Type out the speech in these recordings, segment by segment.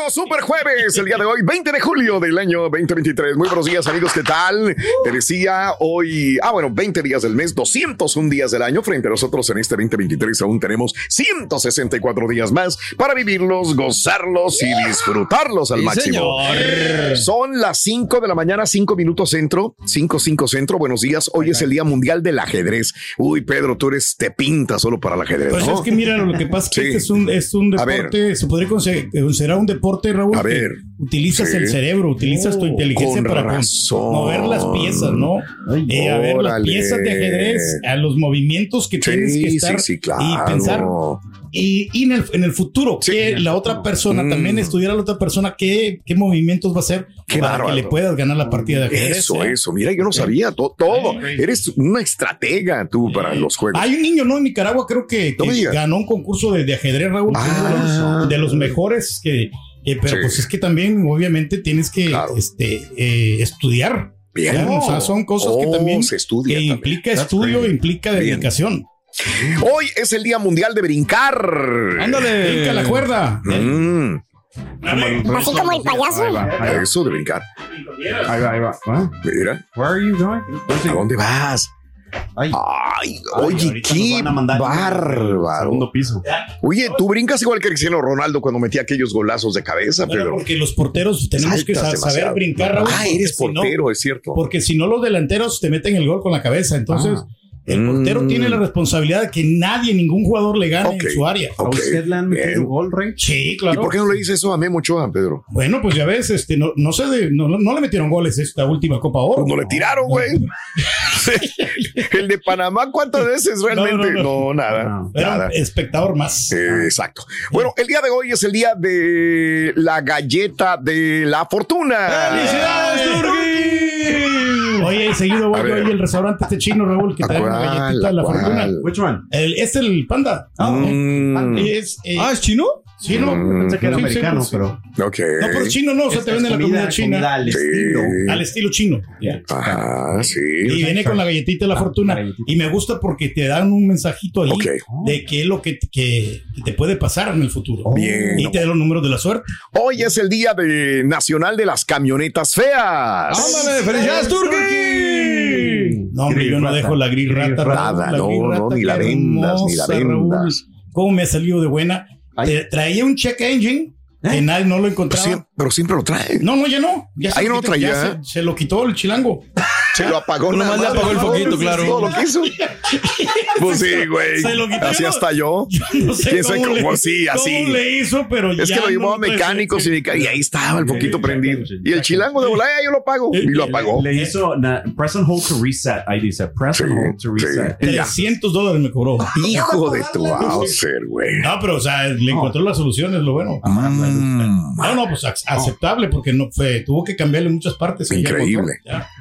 Amigos, super jueves, el día de hoy, 20 de julio del año 2023. Muy buenos días amigos, ¿qué tal? Te decía hoy, ah bueno, 20 días del mes, 201 días del año. Frente a nosotros en este 2023 aún tenemos 164 días más para vivirlos, gozarlos y disfrutarlos al Sí, máximo. señor. Son las 5 de la mañana, 5 minutos centro, 5, 5 centro. Buenos días, hoy es el Día Mundial del Ajedrez. Uy, Pedro, tú eres, te pintas solo para el ajedrez, Pues ¿no? es que mira, lo que pasa es que Sí. este es un, es un ver. deporte, se podría considerar un deporte, Raúl. A ver. Utilizas Sí. el cerebro, utilizas tu Oh, inteligencia con para razón. mover las piezas, ¿no? Eh, a ver las piezas de ajedrez, a los movimientos que tienes que Sí, estar sí, sí, claro. y pensar. Y, y en, el, en el futuro, que la otra persona Mm. también estudiar a la otra persona qué, qué movimientos va a hacer Qué para bárbaro. que le puedas ganar la partida de ajedrez. Eso, ¿eh? eso. Mira, yo no sabía to- todo. Sí. Eres una estratega tú para los juegos. Hay un niño, ¿no? En Nicaragua creo que, que ganó un concurso de, de ajedrez, Raúl. Ah. de los mejores que... que- pero Sí. pues es que también, obviamente, tienes que Claro. este, eh, estudiar. Bien. Ya, O sea, son cosas que Oh, también se estudia que también. implica That's estudio, great. implica Bien. dedicación. Hoy es el Día Mundial de Brincar. Ándale, brinca la cuerda. Mm, Así como el payaso. eso de brincar. Ahí va, ahí va. ¿Ah? Mira, Where are you going? ¿a dónde vas? Ay. Ay, oye, qué bárbaro. Segundo piso. Oye, tú brincas igual que Cristiano Ronaldo cuando metía aquellos golazos de cabeza, Bueno, Pedro. porque los porteros tenemos que saber demasiado. brincar, Raúl. Ah, eres si no- portero, es cierto. Porque si no, los delanteros te meten el gol con la cabeza. Entonces, el portero Mm. tiene la responsabilidad de que nadie, ningún jugador le gane en su área. ¿A usted le han metido gol, Rey? Sí, ¿Y claro. por qué no le dices eso a Memo Ochoa, Pedro? Bueno, pues ya ves, este, no, no sé de, no, no le metieron goles esta última Copa Oro. Pues no le tiraron, güey. El de Panamá, ¿cuántas veces realmente? no, No, no. nada. No. Era nada. un espectador más. Eh, exacto. Bueno, el día de hoy es el día de la galleta de la fortuna. ¡Felicidades, Turki! Oye, seguido voy A yo ahí el restaurante este chino, Raúl, que ¿A trae una galletita de la ¿A fortuna. Which one? El, es el panda. Mm, Es, eh, Ah, ¿es chino? sí, no. Mm. Pensé que era Sí, americano, sí. pero. ok. No, pero es chino no, o sea, te venden la comida china comida al Sí. estilo. al estilo chino. Ajá, sí. Y viene con la galletita de la fortuna. galletita. Y me gusta porque te dan un mensajito ahí de qué es lo que, que- que te puede pasar en el futuro. Bien. Y te dan los números de la suerte. Hoy es el día de nacional de las camionetas feas. ¡Ándale! ¡Felicidades, Turki! No, hombre, yo no dejo la gris rata. Nada, la no, gris no, rata, ni la vendas, ni la vendas. ¿Cómo me ha salido de buena? Ay. Traía un check engine que nadie no lo Pero, encontraba. pero siempre lo trae. No, no, ya no. Ya Ahí lo no traía. ya Se, se lo quitó el chilango. Se lo apagó Nomás le apagó el foquito, claro. Todo lo que hizo. Pues sí, güey. Se lo quité, Así hasta yo. No sé ¿Quién sabe cómo, sí, así. cómo le hizo, pero Es ya que lo llevó no a mecánicos y, y ahí estaba el foquito prendido. Y el chilango de volada, yo lo pago. Y lo apagó. Le hizo na- press and hold to reset. Ahí dice press and hold to reset. 300 dólares me cobró. Hijo de tu Bowser, güey. No, pero o sea, le encontró la solución, es lo bueno. No, no, pues ac- aceptable porque no fue, tuvo que cambiarle muchas partes. Increíble.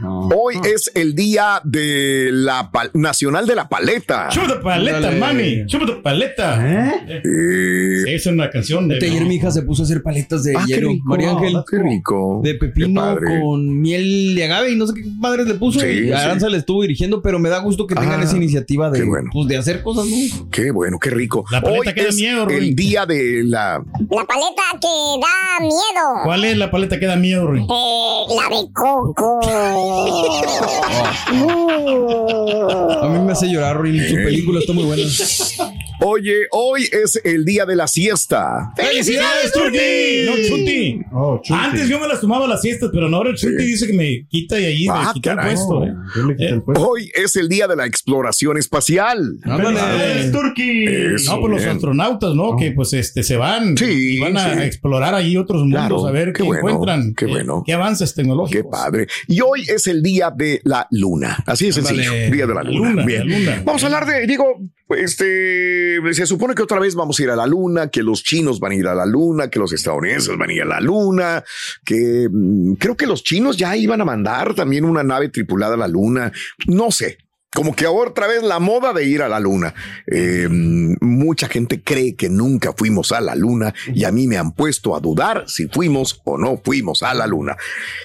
Hoy es el día de la nacional de la paleta. Chupa paleta, Dale. mami. Chupa paleta. ¿Eh? Eh, Sí, es una canción de. Ayer mi hija se puso a hacer paletas de ah, hielo. rico. María Ángel. Qué rico. De pepino con miel de agave y no sé qué madres le puso. Sí, y sí. Aranza le estuvo dirigiendo, pero me da gusto que tengan Ah, esa iniciativa de, bueno. pues, de hacer cosas, ¿no? Qué bueno, qué rico. La paleta Hoy que da miedo, Rui. el día de la. La paleta que da miedo. ¿Cuál es la paleta que da miedo, Rui? Eh, la de coco. A mí me hace llorar, Ruin. Su película está muy buena. Oye, hoy es el día de la siesta. ¡Felicidades, Chuti! No, Chuti. Oh, chuti. Antes yo me las tomaba las siestas, pero ahora el Chuti dice que me quita y ahí Ah, me quita el puesto. eh. Yo le quité el puesto. Hoy es el día de la exploración espacial. ¡Felicidades, Turkey! Eso, No, pues los astronautas, ¿no? Que pues este se van Sí, y van a sí. explorar ahí otros mundos Claro, a ver qué qué, bueno, encuentran. qué bueno. Qué avances tecnológicos. Qué padre. Y hoy es el día de la luna. Así de sencillo. Ándale. Día de la La luna. luna, Bien. la luna. Vamos a hablar de, digo, este, se supone que otra vez vamos a ir a la luna, que los chinos van a ir a la luna, que los estadounidenses van a ir a la luna, que mm, creo que los chinos ya iban a mandar también una nave tripulada a la luna. No sé. Como que ahora otra vez la moda de ir a la luna. Eh, mucha gente cree que nunca fuimos a la luna y a mí me han puesto a dudar si fuimos o no fuimos a la luna.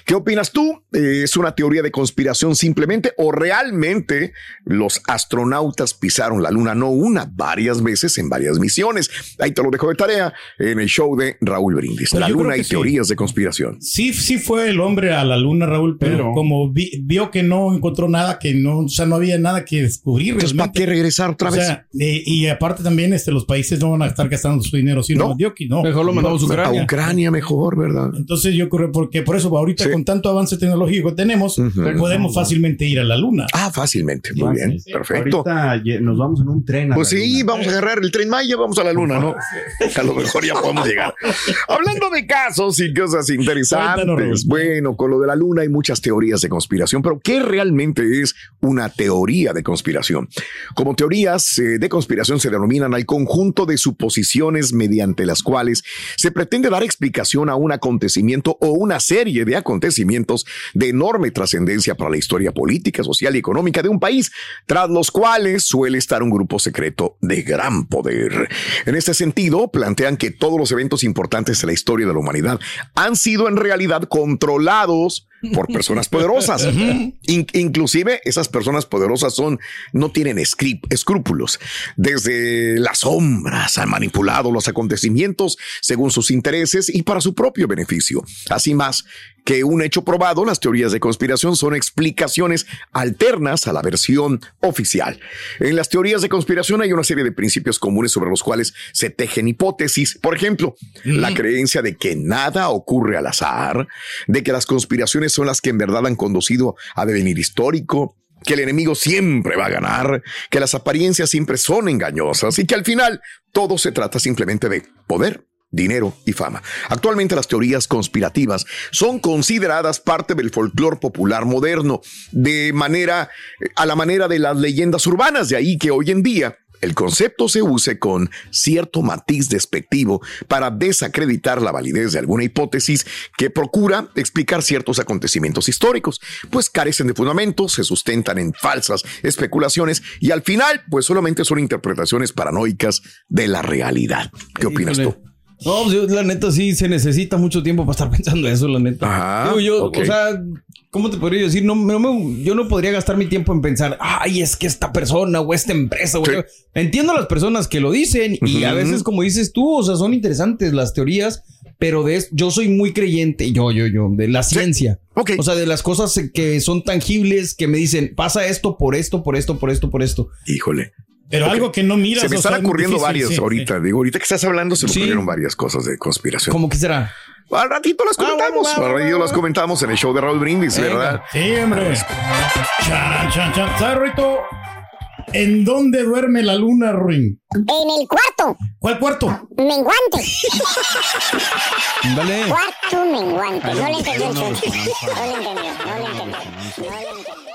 ¿Qué opinas tú? Eh, ¿Es una teoría de conspiración simplemente o realmente los astronautas pisaron la luna no una, varias veces en varias misiones? Ahí te lo dejo de tarea en el show de Raúl Brindis. Pues la luna y sí. teorías de conspiración. Sí, sí fue el hombre a la luna, Raúl, pero, Pero- como vi- vio que no encontró nada, que no, o sea, no había nada que descubrir. Entonces, ¿para qué regresar otra O vez? sea, eh, y aparte también este, los países no van a estar gastando su dinero, sino No. dio que no. Mejor lo mandamos a a Ucrania. Ucrania mejor, ¿verdad? Entonces yo creo, porque por eso ahorita Sí. con tanto avance tecnológico que tenemos, podemos fácilmente ir a la luna. Ah, fácilmente. Muy Sí, bien. sí. Perfecto. Ahorita nos vamos en un tren. a Pues la sí, luna. vamos a agarrar el tren Maya, vamos a la luna, ¿no? A lo mejor ya podemos llegar. Hablando de casos y cosas interesantes. Bueno, con lo de la luna hay muchas teorías de conspiración, pero ¿qué realmente es una teoría de conspiración? Como teorías eh, de conspiración se denominan al conjunto de suposiciones mediante las cuales se pretende dar explicación a un acontecimiento o una serie de acontecimientos de enorme trascendencia para la historia política, social y económica de un país, tras los cuales suele estar un grupo secreto de gran poder. En este sentido, plantean que todos los eventos importantes de la historia de la humanidad han sido en realidad controlados por personas poderosas. In- inclusive esas personas poderosas son no tienen escrúpulos. Desde las sombras han manipulado los acontecimientos según sus intereses y para su propio beneficio. Así más que un hecho probado, las teorías de conspiración son explicaciones alternas a la versión oficial. En las teorías de conspiración hay una serie de principios comunes sobre los cuales se tejen hipótesis. Por ejemplo, la creencia de que nada ocurre al azar, de que las conspiraciones son las que en verdad han conducido a devenir histórico, que el enemigo siempre va a ganar, que las apariencias siempre son engañosas y que al final todo se trata simplemente de poder dinero y fama. Actualmente las teorías conspirativas son consideradas parte del folclore popular moderno, de manera a la manera de las leyendas urbanas, de ahí que hoy en día el concepto se use con cierto matiz despectivo para desacreditar la validez de alguna hipótesis que procura explicar ciertos acontecimientos históricos, pues carecen de fundamentos, se sustentan en falsas especulaciones y al final pues solamente son interpretaciones paranoicas de la realidad. ¿Qué opinas tú? No, pues yo, la neta sí se necesita mucho tiempo para estar pensando eso, la neta. Ajá, Digo, yo, ok. o sea, ¿cómo te podría decir? No, no me- yo no podría gastar mi tiempo en pensar, ay, es que esta persona o esta empresa. o Sí. Entiendo a las personas que lo dicen y a Ujú. veces, como dices tú, o sea, son interesantes las teorías, pero de yo soy muy creyente, yo, yo, yo, de la ciencia. Ok. O sea, de las cosas que son tangibles, que me dicen, pasa esto por esto, por esto, por esto, por esto. Híjole. Pero algo que no miras. Se me o están sea, ocurriendo difícil, varias sí, ahorita. Digo, ahorita que estás hablando se me Sí. ocurrieron varias cosas de conspiración. ¿Cómo que será? Al ratito las comentamos. bueno, Al ratito las comentamos en el show de Raúl Brindis, ¿verdad? Sí, hombre. Chan, chan, chan. ¿Sabes, Rito? ¿En dónde duerme la luna, Ruin? En el cuarto, ¿Cuál cuarto? menguante. Dale. Cuarto menguante. No le entendió. No le entendió, no le entendió. No le entendió.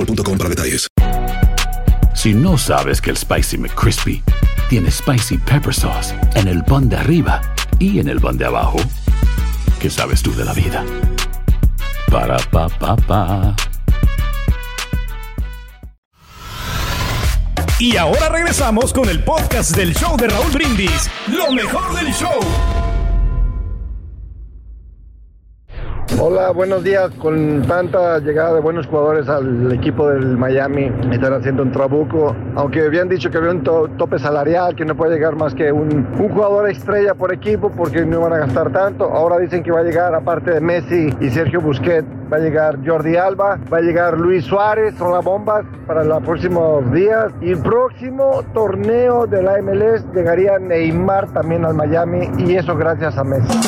boostmobile.com para detalles. Si no sabes que el Spicy McCrispy tiene Spicy Pepper Sauce en el pan de arriba y en el pan de abajo, ¿qué sabes tú de la vida? Para, pa, pa, pa. Y ahora regresamos con el podcast del show de Raúl Brindis. Lo mejor del show. Hola, buenos días. Con tanta llegada de buenos jugadores al equipo del Miami, están haciendo un trabuco. Aunque habían dicho que había un to- tope salarial, que no puede llegar más que un, un jugador estrella por equipo porque no van a gastar tanto. Ahora dicen que va a llegar, aparte de Messi y Sergio Busquets, va a llegar Jordi Alba, va a llegar Luis Suárez, son las bombas para los próximos días. Y el próximo torneo de la MLS llegaría Neymar también al Miami y eso gracias a Messi.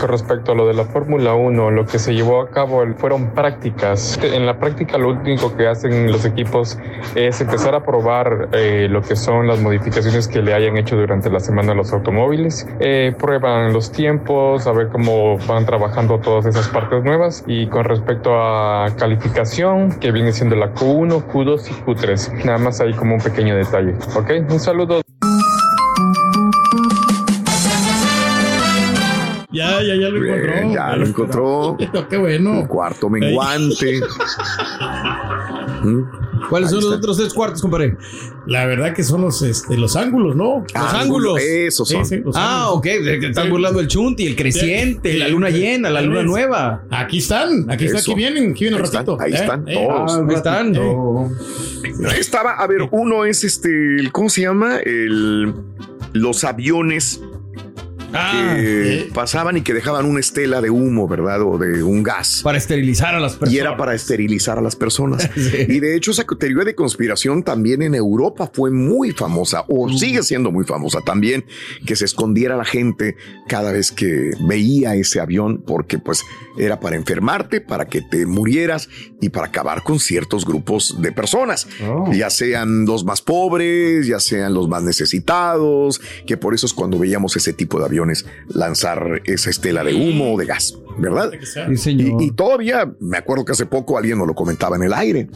Con respecto a lo de la Fórmula 1, lo que se llevó a cabo fueron prácticas. En la práctica lo único que hacen los equipos es empezar a probar eh, lo que son las modificaciones que le hayan hecho durante la semana a los automóviles. Eh, prueban los tiempos, a ver cómo van trabajando todas esas partes nuevas. Y con respecto a calificación, que viene siendo la Q1, Q2 y Q3. Nada más hay como un pequeño detalle. ¿Ok? Un saludo. Ya, ya, ya lo encontró. ya lo encontró. Qué bueno. Cuarto menguante. ¿Cuáles son los otros tres cuartos, compadre? La verdad que son los, este, los ángulos, ¿no? Los ángulos. Esos son. Sí, sí, los Ah, ángulos. ok. que Están Sí. burlando el chunti, el creciente, Sí. la luna llena, la luna nueva. Aquí están, aquí están, Eso. aquí vienen, aquí vienen Ahí un están, ratito. ahí ¿eh? están ¿eh? todos. Ahí están. Estaba, a ver, uno es este, ¿cómo se llama? El, los aviones Ah, que pasaban y que dejaban una estela de humo, ¿verdad? O de un gas. Para esterilizar a las personas. Y era para esterilizar a las personas. Y de hecho, esa teoría de conspiración también en Europa fue muy famosa, o sigue siendo muy famosa también, que se escondiera la gente cada vez que veía ese avión, porque pues era para enfermarte, para que te murieras y para acabar con ciertos grupos de personas, ya sean los más pobres, ya sean los más necesitados, que por eso es cuando veíamos ese tipo de aviones lanzar esa estela de humo o de gas, ¿verdad? Sí, señor. Y, y todavía me acuerdo que hace poco alguien nos lo comentaba en el aire.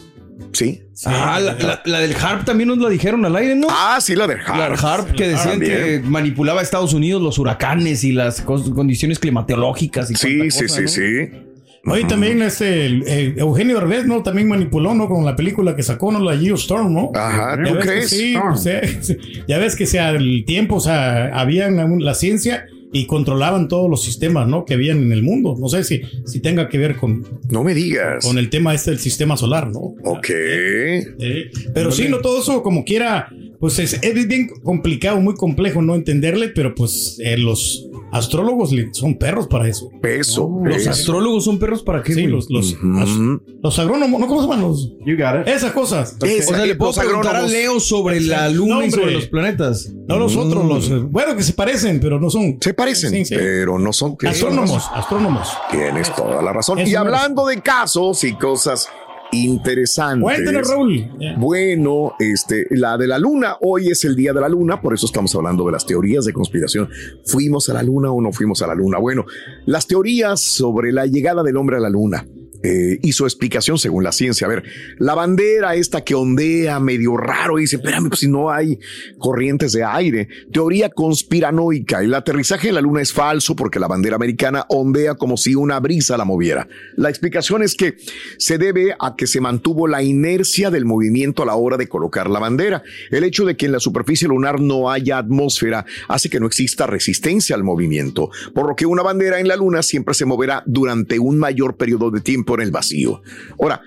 Sí. Ah, la, la- la del HARP también nos la dijeron al aire, ¿no? Ah, sí, la del HARP. La del HARP que decían También. que manipulaba a Estados Unidos los huracanes y las condiciones climatológicas y Sí, sí, cosa, sí, ¿no? sí. Oye, también este, el- el Eugenio Derbez, ¿no? También manipuló, ¿no? Con la película que sacó, ¿no? La Geostorm, ¿no? Ajá, ¿tú crees? Sí, Ah. pues, eh, ya ves que sea el tiempo, o sea, habían la ciencia y controlaban todos los sistemas, ¿no? Que habían en el mundo. No sé si, si tenga que ver con, No me digas. con el tema este del sistema solar, ¿no? Ok. Eh, pero sí, no todo eso como quiera, pues es, es bien complicado, muy complejo no entenderle, pero pues eh, los astrólogos son perros para eso. Peso. Los peso. astrólogos son perros para qué, Sí, los, los, as- los agrónomos, ¿no? ¿Cómo se llaman los? You got it. Esas cosas. Esa- O sea, le puedo preguntar a. Leo sobre la luna No, y sobre los planetas. No los otros, los. Bueno, que se parecen, pero no son. Se parecen, Sí, sí. pero no son. Astrónomos, astrónomos. Tienes toda la razón. Eso Y es. hablando de casos y cosas interesantes. Cuéntanos, Raúl. Bueno, este, la de la luna, hoy es el día de la luna, por eso estamos hablando de las teorías de conspiración. ¿Fuimos a la luna o no fuimos a la luna? Bueno, las teorías sobre la llegada del hombre a la luna. Eh, hizo explicación según la ciencia. A ver, la bandera esta que ondea medio raro, y dice, espérame, pues si no hay corrientes de aire. Teoría conspiranoica. El aterrizaje en la luna es falso porque la bandera americana ondea como si una brisa la moviera. La explicación es que se debe a que se mantuvo la inercia del movimiento a la hora de colocar la bandera. El hecho de que en la superficie lunar no haya atmósfera hace que no exista resistencia al movimiento, por lo que una bandera en la luna siempre se moverá durante un mayor periodo de tiempo en el vacío. Ahora,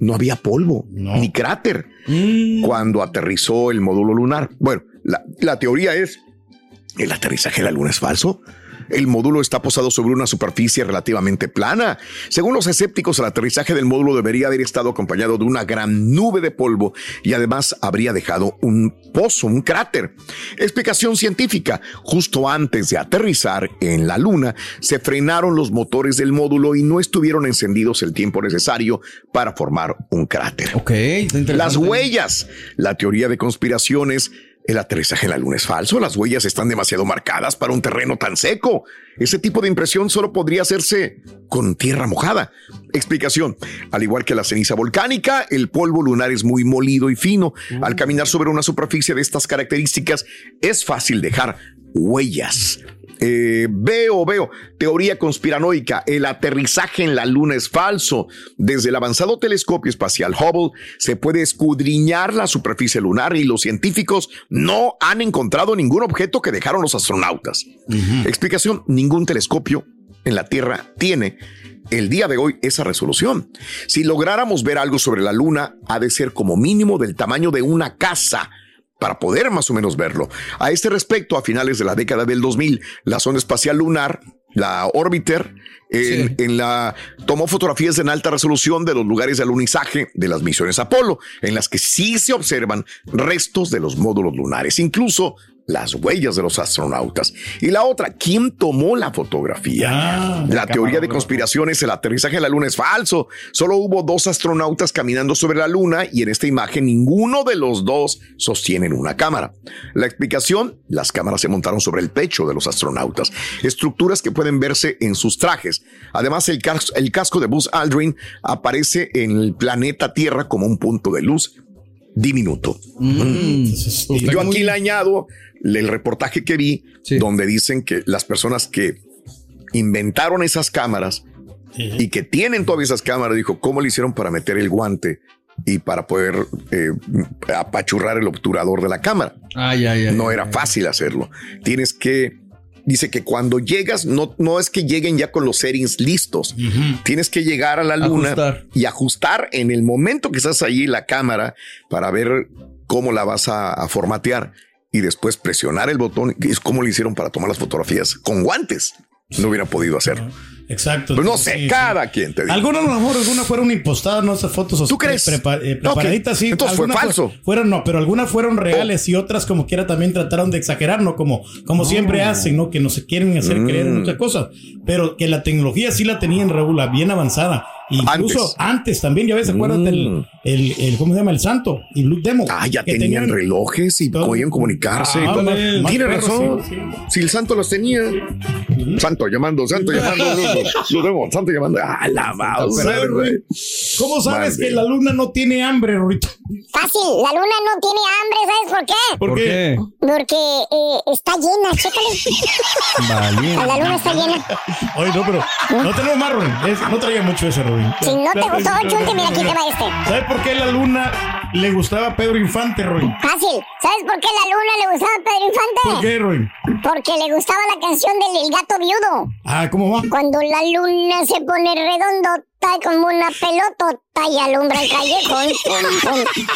no había polvo ni cráter cuando aterrizó el módulo lunar. Bueno, la, la teoría es, ¿el aterrizaje de la luna es falso? El módulo está posado sobre una superficie relativamente plana. Según los escépticos, el aterrizaje del módulo debería haber estado acompañado de una gran nube de polvo y además habría dejado un pozo, un cráter. Explicación científica. Justo antes de aterrizar en la Luna, se frenaron los motores del módulo y no estuvieron encendidos el tiempo necesario para formar un cráter. Ok. Las huellas. La teoría de conspiraciones. El aterrizaje en la luna es falso. Las huellas están demasiado marcadas para un terreno tan seco. Ese tipo de impresión solo podría hacerse con tierra mojada. Explicación. Al igual que la ceniza volcánica, el polvo lunar es muy molido y fino. Al caminar sobre una superficie de estas características, es fácil dejar huellas. Eh, veo, veo. Teoría conspiranoica. El aterrizaje en la Luna es falso. Desde el avanzado telescopio espacial Hubble se puede escudriñar la superficie lunar y los científicos no han encontrado ningún objeto que dejaron los astronautas. Explicación. Ningún telescopio en la Tierra tiene el día de hoy esa resolución. Si lográramos ver algo sobre la Luna, ha de ser como mínimo del tamaño de una casa para poder más o menos verlo. A este respecto, a finales de la década del 2000, la sonda espacial lunar, la Orbiter, en, en la tomó fotografías en alta resolución de los lugares de alunizaje de las misiones Apolo, en las que sí se observan restos de los módulos lunares, incluso las huellas de los astronautas. Y la otra, ¿quién tomó la fotografía? Ah, la teoría de conspiraciones, el aterrizaje en la luna es falso. Solo hubo dos astronautas caminando sobre la luna y en esta imagen ninguno de los dos sostienen una cámara. La explicación, las cámaras se montaron sobre el pecho de los astronautas, estructuras que pueden verse en sus trajes. Además, el, cas- el casco de Buzz Aldrin aparece en el planeta Tierra como un punto de luz diminuto. Yo aquí le añado el reportaje que vi donde dicen que las personas que inventaron esas cámaras y que tienen todavía esas cámaras, dijo, ¿cómo le hicieron para meter el guante y para poder eh, apachurrar el obturador de la cámara? Ay, ay, ay. no era fácil hacerlo. Tienes que, dice que cuando llegas, no, no es que lleguen ya con los settings listos. Tienes que llegar a la luna Ajustar. y ajustar en el momento que estás allí la cámara para ver cómo la vas a, a formatear y después presionar el botón. Es como le hicieron para tomar las fotografías con guantes. No hubiera podido hacerlo. Exacto. Pues no sé, sí. cada quien te dice. Algunas a lo mejor algunas fueron impostadas, no esas fotos. ¿Tú crees? prepa- eh, preparaditas, sí. Entonces fue falso. fu- Fueron, no, pero algunas fueron reales y otras como quiera también trataron de exagerar, ¿no? Como, como siempre hacen, ¿no? Que no se quieren hacer Mm. creer en muchas cosas. Pero que la tecnología sí la tenían, Raúl, bien avanzada. Incluso antes, también, ya ves, ¿se acuerdan del el, el- ¿cómo se llama? El Santo y Blue Demo. Mm. Ah, ya que tenían, relojes y podían comunicarse. Ah, Todo. más- más Tiene perros, razón. sí, Si el santo los tenía. Santo llamando, santo llamando. Lo tengo, santo llamando. Ah, la mouse. ¿Cómo sabes que la luna no tiene hambre, Rorito? Fácil, la luna no tiene hambre, ¿sabes por qué? ¿Por qué? Porque eh, está llena, chécale. La luna está llena. Oye, no, pero no tenemos más. Es- no traía mucho ese, Si no te gustó, chunte, mira, aquí te va este. ¿Sabes por qué la luna le gustaba a Pedro Infante, Rubén? Fácil. ¿Sabes por qué la luna le gustaba a Pedro Infante? ¿Por qué, Rubén? Porque le gustaba la canción del El gato viudo. Ah, ¿cómo va? Cuando la luna se pone redondota como una pelotota y alumbra el callejón. Pum, pum.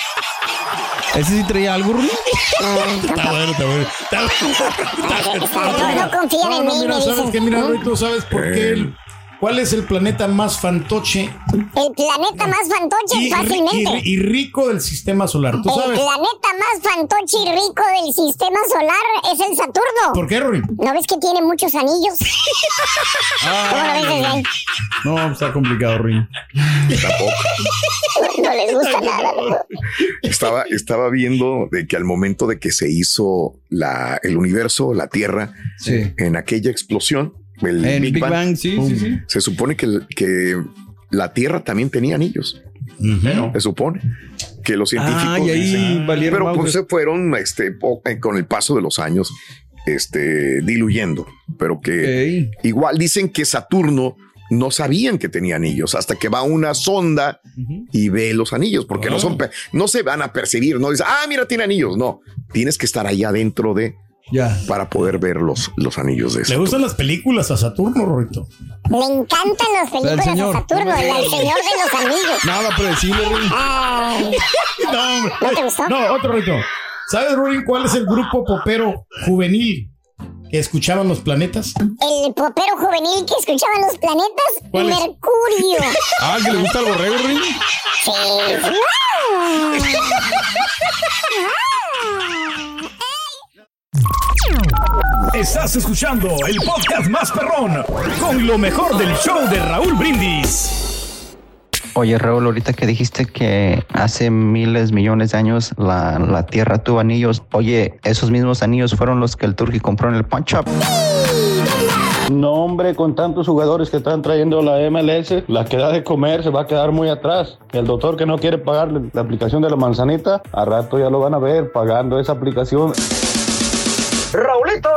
¿Ese sí traía algo, Rubén? Está bueno, está bueno. Está bueno. No, no confían en no, mí, mira, me ¿sabes dicen. qué? Mira, Rubén, ¿sabes por qué? el- ¿Cuál es el planeta más fantoche El planeta más fantoche, y, fácilmente. y- y rico del sistema solar? ¿Tú El sabes? planeta más fantoche y rico del sistema solar es el Saturno. ¿Por qué, Rubén? ¿No ves que tiene muchos anillos? ¿Cómo lo ves? No, está complicado, Rubén. No les gusta nada. Estaba, estaba viendo de que al momento de que se hizo la, el universo, la Tierra, Sí. en aquella explosión, el En Big, Big Bang, Bang, sí, sí, sí. se supone que, el- que la Tierra también tenía anillos. Se supone que los científicos Ah, y ahí dicen, valieron pero pues se fueron este, eh, con el paso de los años este, diluyendo. Pero que igual dicen que Saturno no sabían que tenía anillos hasta que va una sonda y ve los anillos, porque no, son, no se van a percibir, no dice, ah, mira, tiene anillos. No, tienes que estar allá dentro de para poder ver los, los anillos de ¿Le Saturno. gustan las películas a Saturno, Rorito? Me encantan las películas de señor. Saturno, el, el Señor de los Anillos. Nada predecible, No, hombre. ¿No te gustó? No, otro Rorito. ¿Sabes, Ruin, cuál es el grupo popero juvenil que escuchaban los planetas? el popero juvenil que escuchaban los planetas, ¿Cuál es? Mercurio. Ah, que le gusta el borrego. Sí. Estás escuchando el podcast más perrón con lo mejor del show de Raúl Brindis. Oye, Raúl, ahorita que dijiste que hace miles, millones de años la, la Tierra tuvo anillos, oye, esos mismos anillos fueron los que el Turqui compró en el Punch Up. No, hombre, con tantos jugadores que están trayendo la MLS, la que da de comer se va a quedar muy atrás. El doctor que no quiere pagar la aplicación de la manzanita, a rato ya lo van a ver pagando esa aplicación. Raulito,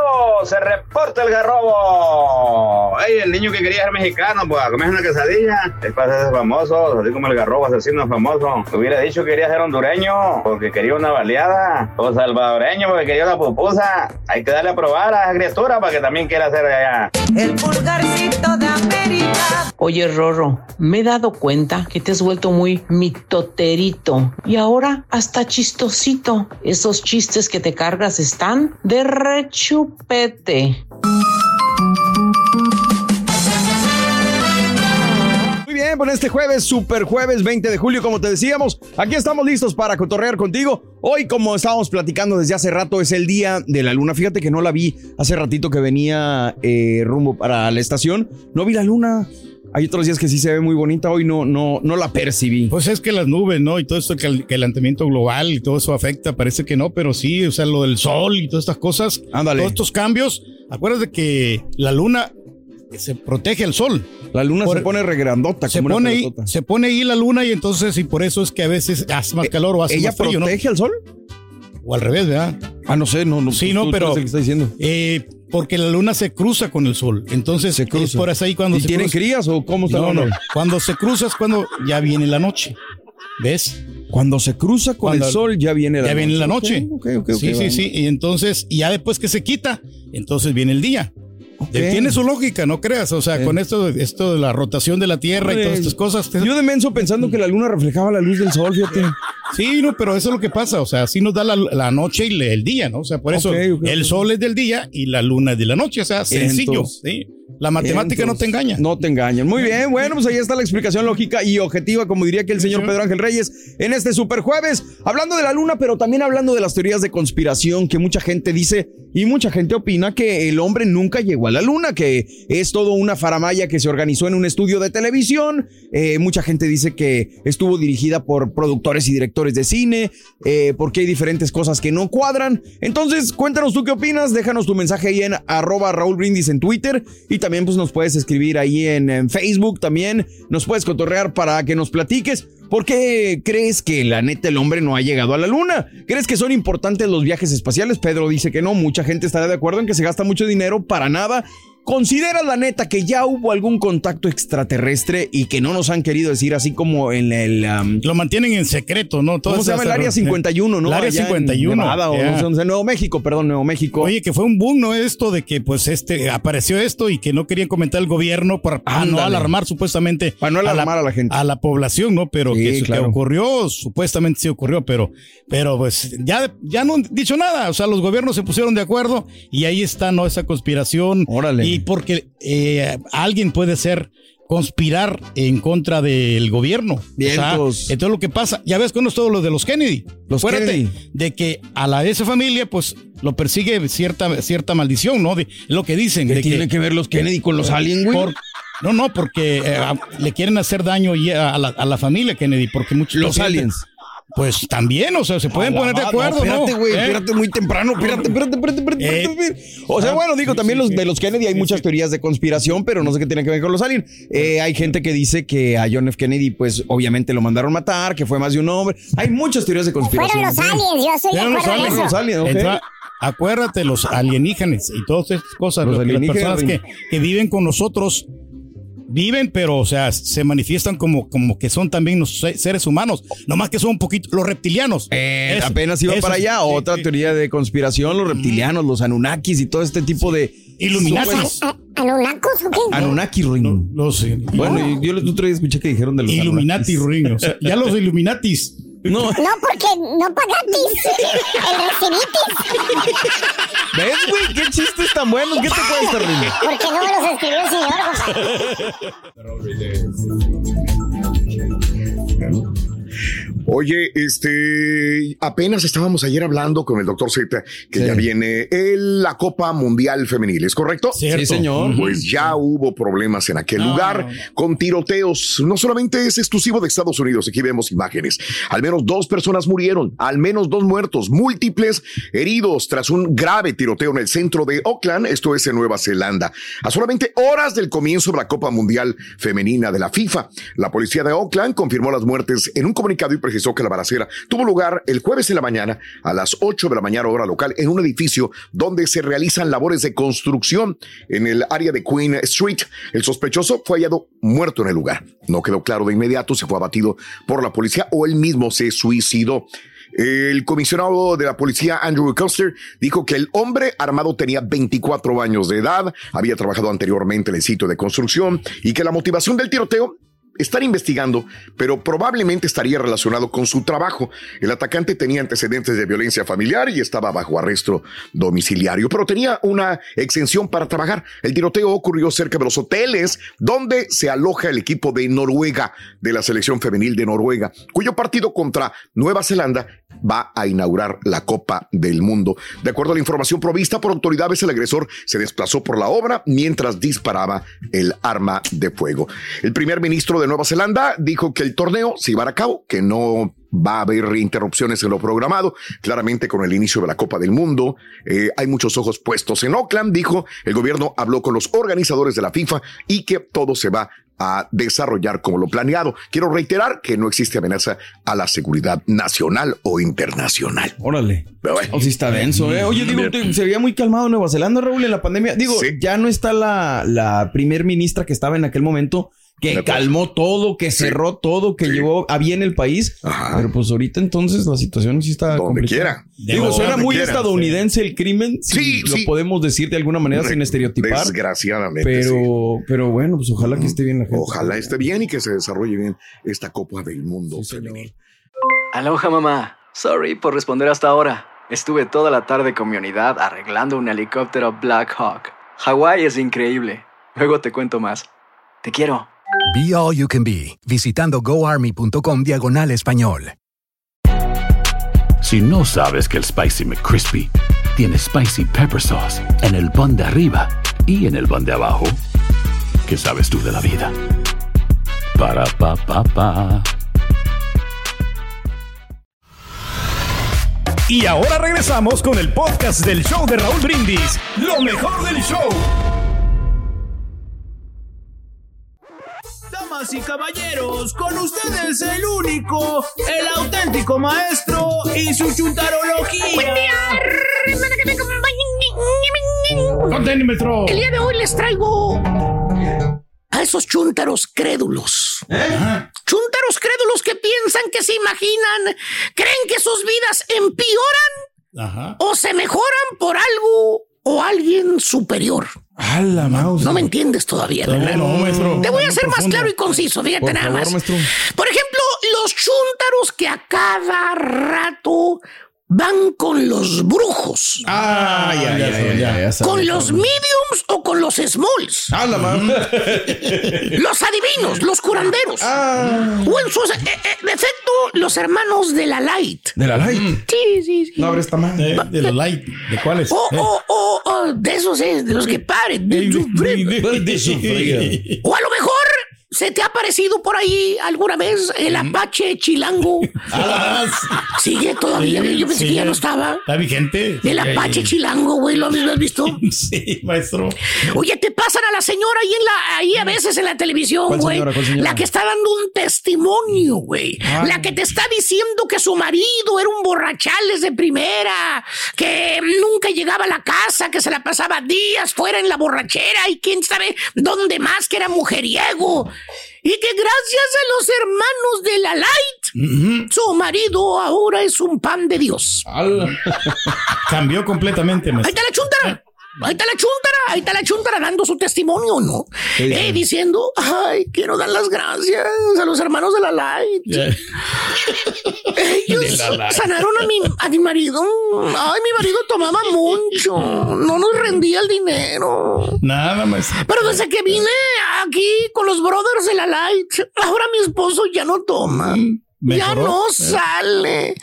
se reporta el garrobo. Ey, el niño que quería ser mexicano, pues a comer una quesadilla. Es para ser famoso, así como el garrobo asesino famoso. Hubiera dicho que quería ser hondureño, porque quería una baleada. O salvadoreño, porque quería una pupusa. Hay que darle a probar a esa criatura para que también quiera ser de allá. El pulgarcito de América. Oye, Rorro, me he dado cuenta que te has vuelto muy mitoterito y ahora hasta chistosito. Esos chistes que te cargas están de Muy bien, pues este jueves, super jueves 20 de julio, como te decíamos, aquí estamos listos para cotorrear contigo. Hoy, como estábamos platicando desde hace rato, es el día de la luna. Fíjate que no la vi hace ratito que venía eh, rumbo para la estación. No vi la luna. Hay otros días que sí se ve muy bonita. Hoy no, no, no la percibí. Pues es que las nubes, ¿no? Y todo esto, que el calentamiento global y todo eso afecta, parece que no, pero sí, o sea, lo del sol y todas estas cosas, Ándale. todos estos cambios. Acuérdate que la luna se protege al sol. La luna se pone regrandota. Se como pone, ahí, se pone ahí la luna y entonces, y por eso es que a veces hace más calor o hace ¿Ella más frío, ¿no? protege al sol? O al revés, ¿verdad? Ah, no sé, no, no. Sí, no, pero. el que está diciendo. eh, porque la luna se cruza con el sol. Entonces, es cruza. por eso ahí cuando ¿Y se tienen cruza- crías o cómo está No, no. Cuando se cruza es cuando ya viene la noche. ¿Ves? Cuando se cruza con Cuando- el sol, ya viene la ya noche. viene la noche. Ok, ok, ok, sí, sí, sí. Y entonces, y ya después que se quita, entonces viene el día. Tiene su lógica, no creas. O sea, con esto, esto de la rotación de la Tierra y todas estas cosas. Yo de menso pensando que la luna reflejaba la luz del sol, fíjate. Sí, no, pero eso es lo que pasa. O sea, así nos da la, la noche y el día, ¿no? O sea, por eso el sol es del día y la luna es de la noche. O sea, sencillo. Entonces- sí. La matemática no te engaña. No te engañan. Muy bien, bueno, pues ahí está la explicación lógica y objetiva, como diría que el señor Pedro Ángel Reyes, en este super jueves, hablando de la luna, pero también hablando de las teorías de conspiración que mucha gente dice y mucha gente opina que el hombre nunca llegó a la luna, que es todo una faramaya que se organizó en un estudio de televisión. Eh, mucha gente dice que estuvo dirigida por productores y directores de cine, eh, porque hay diferentes cosas que no cuadran. Entonces, cuéntanos tú qué opinas, déjanos tu mensaje ahí en arroba Raúl Brindis en Twitter y también pues nos puedes escribir ahí en, en Facebook, también nos puedes cotorrear para que nos platiques. ¿Por qué crees que la neta el hombre no ha llegado a la luna? ¿Crees que son importantes los viajes espaciales? Pedro dice que no, mucha gente estará de acuerdo en que se gasta mucho dinero para nada. ¿Consideras la neta que ya hubo algún contacto extraterrestre y que no nos han querido decir así como en el... um, Lo mantienen en secreto, ¿no? ¿Cómo Todas se llama el área 51, no? El área Allá en 51. Nevada, o ya. no sé Nuevo México, perdón, Nuevo México. Oye, que fue un boom, ¿no? Esto de que pues este apareció esto y que no querían comentar el gobierno para, para no alarmar supuestamente Para no alarmar a la gente. a la población, ¿no? Pero Sí, que, eso que claro. ocurrió, supuestamente sí ocurrió, pero, pero pues ya, ya no han dicho nada. O sea, los gobiernos se pusieron de acuerdo y ahí está, ¿no? Esa conspiración. Órale. Y porque eh, alguien puede ser conspirar en contra del gobierno. O sea, Vientos. entonces lo que pasa, ya ves con todo lo de los Kennedy. Los Kennedy. de que a la esa familia pues lo persigue cierta cierta maldición, ¿no? De lo que dicen. ¿Qué de tiene que ver los Kennedy con los aliens, güey? no, no, porque eh, a- le quieren hacer daño a, la, a la familia Kennedy, porque muchos Los aliens. Pues también, o sea, se pueden poner de acuerdo, ¿no? espérate, güey, ¿Eh? espérate muy temprano, espérate, espérate, espérate, espérate, Eh, espérate, espérate. O sea, bueno, digo, también los de los Kennedy hay muchas teorías de conspiración, pero no sé qué tiene que ver con los aliens. Eh, hay gente que dice que a John F. Kennedy, pues, obviamente lo mandaron matar, que fue más de un hombre. Hay muchas teorías de conspiración. Fueron los aliens, yo estoy de Fueron los aliens. Los aliens, ok. Entra- acuérdate, los alienígenas y todas estas cosas, Los lo que las alienígenas, personas que, que viven con nosotros viven, pero, o sea, se manifiestan como, como que son también los se- seres humanos, nomás que son un poquito los reptilianos. Eh, Eso- apenas iba eso para allá, sí, otra sí. teoría de conspiración, los reptilianos, los Anunnakis y todo este tipo de... Illuminatis. ¿A- ¿Anunnakos o qué? Anunnaki Ring. Los eh, Bueno, yo el otro día escuché que dijeron de los Illuminati. Ruin, o sea, ya los Illuminatis. No, No, porque no pagatis. El recibitis. ¿ves, güey? ¿Qué chistes tan buenos? ¿Qué te cuesta, Ring? Porque no me los escribió el señor. Oye, este, apenas estábamos ayer hablando con el doctor Z que Sí. ya viene el- la Copa Mundial Femenil, ¿es correcto? Cierto. Sí, señor. Pues ya hubo problemas en aquel No, lugar con tiroteos. No solamente es exclusivo de Estados Unidos, aquí vemos imágenes. Al menos dos personas murieron, al menos dos muertos, múltiples heridos tras un grave tiroteo en el centro de Auckland, esto es en Nueva Zelanda. A solamente horas del comienzo de la Copa Mundial Femenina de la FIFA, la policía de Auckland confirmó las muertes en un comunicado y que la balacera tuvo lugar el jueves en la mañana a las 8 de la mañana hora local en un edificio donde se realizan labores de construcción en el área de Queen Street. El sospechoso fue hallado muerto en el lugar. No quedó claro de inmediato si fue abatido por la policía o él mismo se suicidó. El comisionado de la policía, Andrew Custer, dijo que el hombre armado tenía 24 años de edad, había trabajado anteriormente en el sitio de construcción y que la motivación del tiroteo están investigando, pero probablemente estaría relacionado con su trabajo. El atacante tenía antecedentes de violencia familiar y estaba bajo arresto domiciliario, pero tenía una exención para trabajar. El tiroteo ocurrió cerca de los hoteles donde se aloja el equipo de Noruega, de la selección femenil de Noruega, cuyo partido contra Nueva Zelanda va a inaugurar la Copa del Mundo. De acuerdo a la información provista por autoridades, el agresor se desplazó por la obra mientras disparaba el arma de fuego. El primer ministro de Nueva Zelanda dijo que el torneo se iba a cabo, que no va a haber interrupciones en lo programado. Claramente con el inicio de la Copa del Mundo eh, hay muchos ojos puestos en Auckland, dijo. El gobierno habló con los organizadores de la FIFA y que todo se va a desarrollar como lo planeado. Quiero reiterar que no existe amenaza a la seguridad nacional o internacional. Órale. Pero bueno. O sí está denso, ¿eh? Oye, digo, te- se veía muy calmado Nueva Zelanda, Raúl, en la pandemia. Digo, Sí. ya no está la, la primer ministra que estaba en aquel momento, que calmó todo, que Sí. cerró todo, que Sí. llevó a bien el país. Ajá. Pero pues ahorita entonces la situación sí está Donde complicada. quiera. Digo, Donde suena muy quiera. estadounidense el crimen, si Sí, lo sí. podemos decir de alguna manera sin estereotipar. Desgraciadamente. Pero, sí. pero bueno, pues ojalá que esté bien la gente. Ojalá esté bien y que se desarrolle bien esta Copa del Mundo femenil. Aloha mamá. Sorry por responder hasta ahora. Estuve toda la tarde con mi unidad arreglando un helicóptero Black Hawk. Hawái es increíble. Luego te cuento más. Te quiero. Be All You Can Be, visitando goarmy.com diagonal español. Si no sabes que el Spicy McCrispy tiene Spicy Pepper Sauce en el pan de arriba y en el pan de abajo, ¿qué sabes tú de la vida? Para, pa, pa, pa. Y ahora regresamos con el podcast del show de Raúl Brindis. Lo mejor del show. Damas y caballeros, con ustedes el único, el auténtico maestro y su chuntarología. Buen día, hermana que me acompañen. Conténmetro. El día de hoy les traigo a esos chúntaros crédulos. Chúntaros crédulos que piensan, que se imaginan, creen que sus vidas empeoran Ajá. o se mejoran por algo o alguien superior. A la mouse. No me entiendes todavía, ¿verdad? no, maestro. Te voy a hacer más claro y conciso, fíjate Por nada favor, más. maestro. Por ejemplo, los chúntaros que a cada rato van con los brujos. Ah, ya, ya, ya, ya, ya sabes. con los mediums o con los smalls. A la. Los adivinos, los curanderos. Ah. O en su eh, eh, defecto, los hermanos de la light. De la light. Sí, sí, sí. No abre esta mano. De, de la light. ¿De cuáles? O, Eh. o, o, o de esos, eh, de los que paren. de. De su fría. O a lo mejor ¿Se te ha parecido por ahí alguna vez el Apache Chilango? Ah, Sigue todavía, sí, yo pensé sí, que ya no estaba. ¿Está vigente? El Apache Chilango, güey, ¿lo has visto? Sí, maestro. Oye, te pasan a la señora ahí, en la, ahí a veces en la televisión, ¿Cuál güey. La que está dando un testimonio, güey. Ah. La que te está diciendo que su marido era un borrachales de primera, que nunca llegaba a la casa, que se la pasaba días fuera en la borrachera y quién sabe dónde más, que era mujeriego. Y que gracias a los hermanos de la Light, su marido ahora es un pan de Dios. Cambió completamente, Ahí está la chuntara. Ahí está la chuntara, ahí está la chuntara dando su testimonio, ¿no? Eh, diciendo, ay, quiero dar las gracias a los hermanos de la Light. Ellos De la Light. sanaron a mi, a mi marido. Ay, mi marido tomaba mucho. No nos rendía el dinero. Nada, maestro. Pero desde que vine aquí con los brothers de la Light, ahora mi esposo ya no toma. ¿Mejoró? no Eh. sale.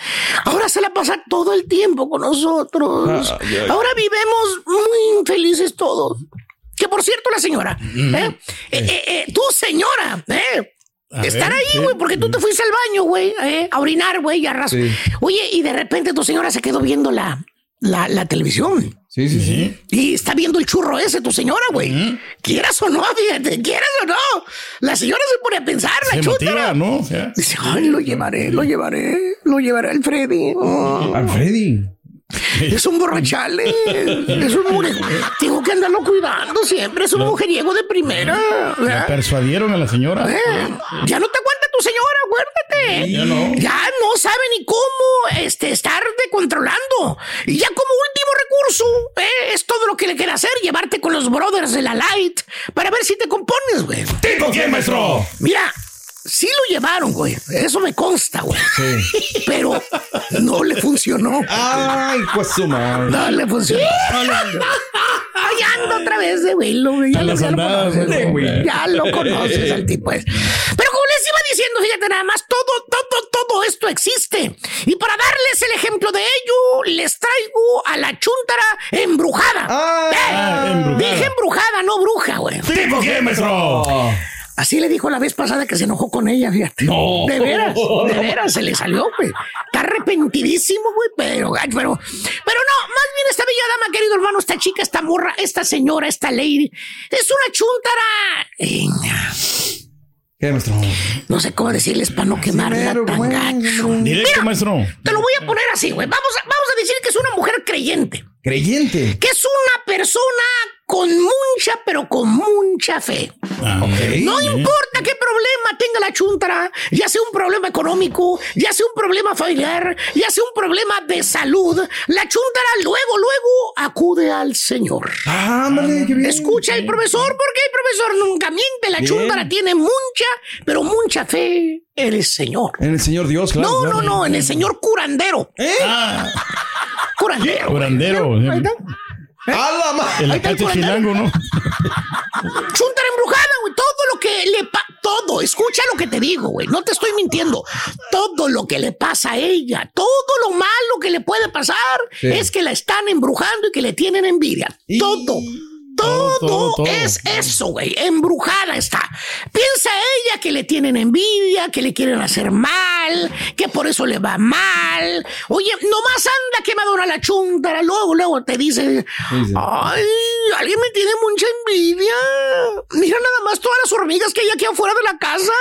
Ahora se la pasa todo el tiempo con nosotros. Ay. Ahora vivemos muy felices todos. Que por cierto, la señora, ¿eh? Eh, eh, eh, tú, señora, ¿eh? A Estar ver, ahí, güey, porque tú te fuiste al baño, güey, ¿eh? a orinar, güey, y Sí. Oye, y de repente tu señora se quedó viendo la, la, televisión. Sí, sí, sí. Y está viendo el churro ese, tu señora, güey. Quieras o no, fíjate, quieras o no. La señora se pone a pensar, la motiva, ¿no? O sea, Dice, ay, lo llevaré, lo llevaré, lo llevaré al Freddy. Oh, Al Freddy. es un borrachale, es un mujeriego. Tengo que andarlo cuidando siempre, es un mujeriego de primera. la persuadieron a la señora. Eh, ya no te aguanta tu señora, acuérdate. Ya no. Ya no sabe ni cómo este, estarte controlando. Y ya como último recurso, eh, es todo lo que le queda hacer, llevarte con los brothers de la Light para ver si te compones, güey. ¿Tipo quién, maestro? Mira, sí lo llevaron, güey. Eso me consta, güey. Pero no le funcionó. Ay, pues su madre. No le funcionó. Ay, anda otra vez de güey. Ya, lo- ya lo conoces, güey. Ya lo conoces al tipo. Pero como les iba diciendo, fíjate nada más, todo, todo, todo esto existe. Y para darles el ejemplo de ello, les traigo a la chúntara embrujada. Eh, Ah, embrujada. Dije embrujada, no bruja, güey. ¿Tipo maestro? Así le dijo la vez pasada que se enojó con ella, fíjate. No. De veras, de veras, se le salió, güey. Está arrepentidísimo, güey, pero, pero, pero no, más bien esta bella dama, querido hermano, esta chica, esta morra, esta señora, esta lady, es una chúntara. eh, ¿Qué, maestro? no sé cómo decirles para no quemarla mero, tan güey, gacho. Directo, maestro. Te lo voy a poner así, güey. Vamos a, vamos a decir que es una mujer creyente. Creyente. Que es una persona con mucha, pero con mucha fe. Ah, No importa qué problema tenga la chuntara, ya sea un problema económico, ya sea un problema familiar, ya sea un problema de salud, la chuntara luego, luego acude al Señor. Ah, qué bien. Escucha el profesor, porque el profesor nunca miente. La Bien. chuntara tiene mucha, pero mucha fe en el Señor. En el Señor Dios, claro. No, claro. no, no, en el Señor curandero. Ah, Curandero. curandero. Ahí está. ¡A la ma- El Ahí está el acache chilango, ¿no? Chuntara embrujada, güey. Todo lo que le pasa. Todo. Escucha lo que te digo, güey. No te estoy mintiendo. Todo lo que le pasa a ella, todo lo malo que le puede pasar Sí. es que la están embrujando y que le tienen envidia. Todo. Todo, todo, todo. es eso, güey. Embrujada está. Piensa ella que le tienen envidia, que le quieren hacer mal, que por eso le va mal. Oye, nomás anda quemadora la chuntara. Luego, luego te dice, ay, alguien me tiene mucha envidia. Mira nada más todas las hormigas que hay aquí afuera de la casa.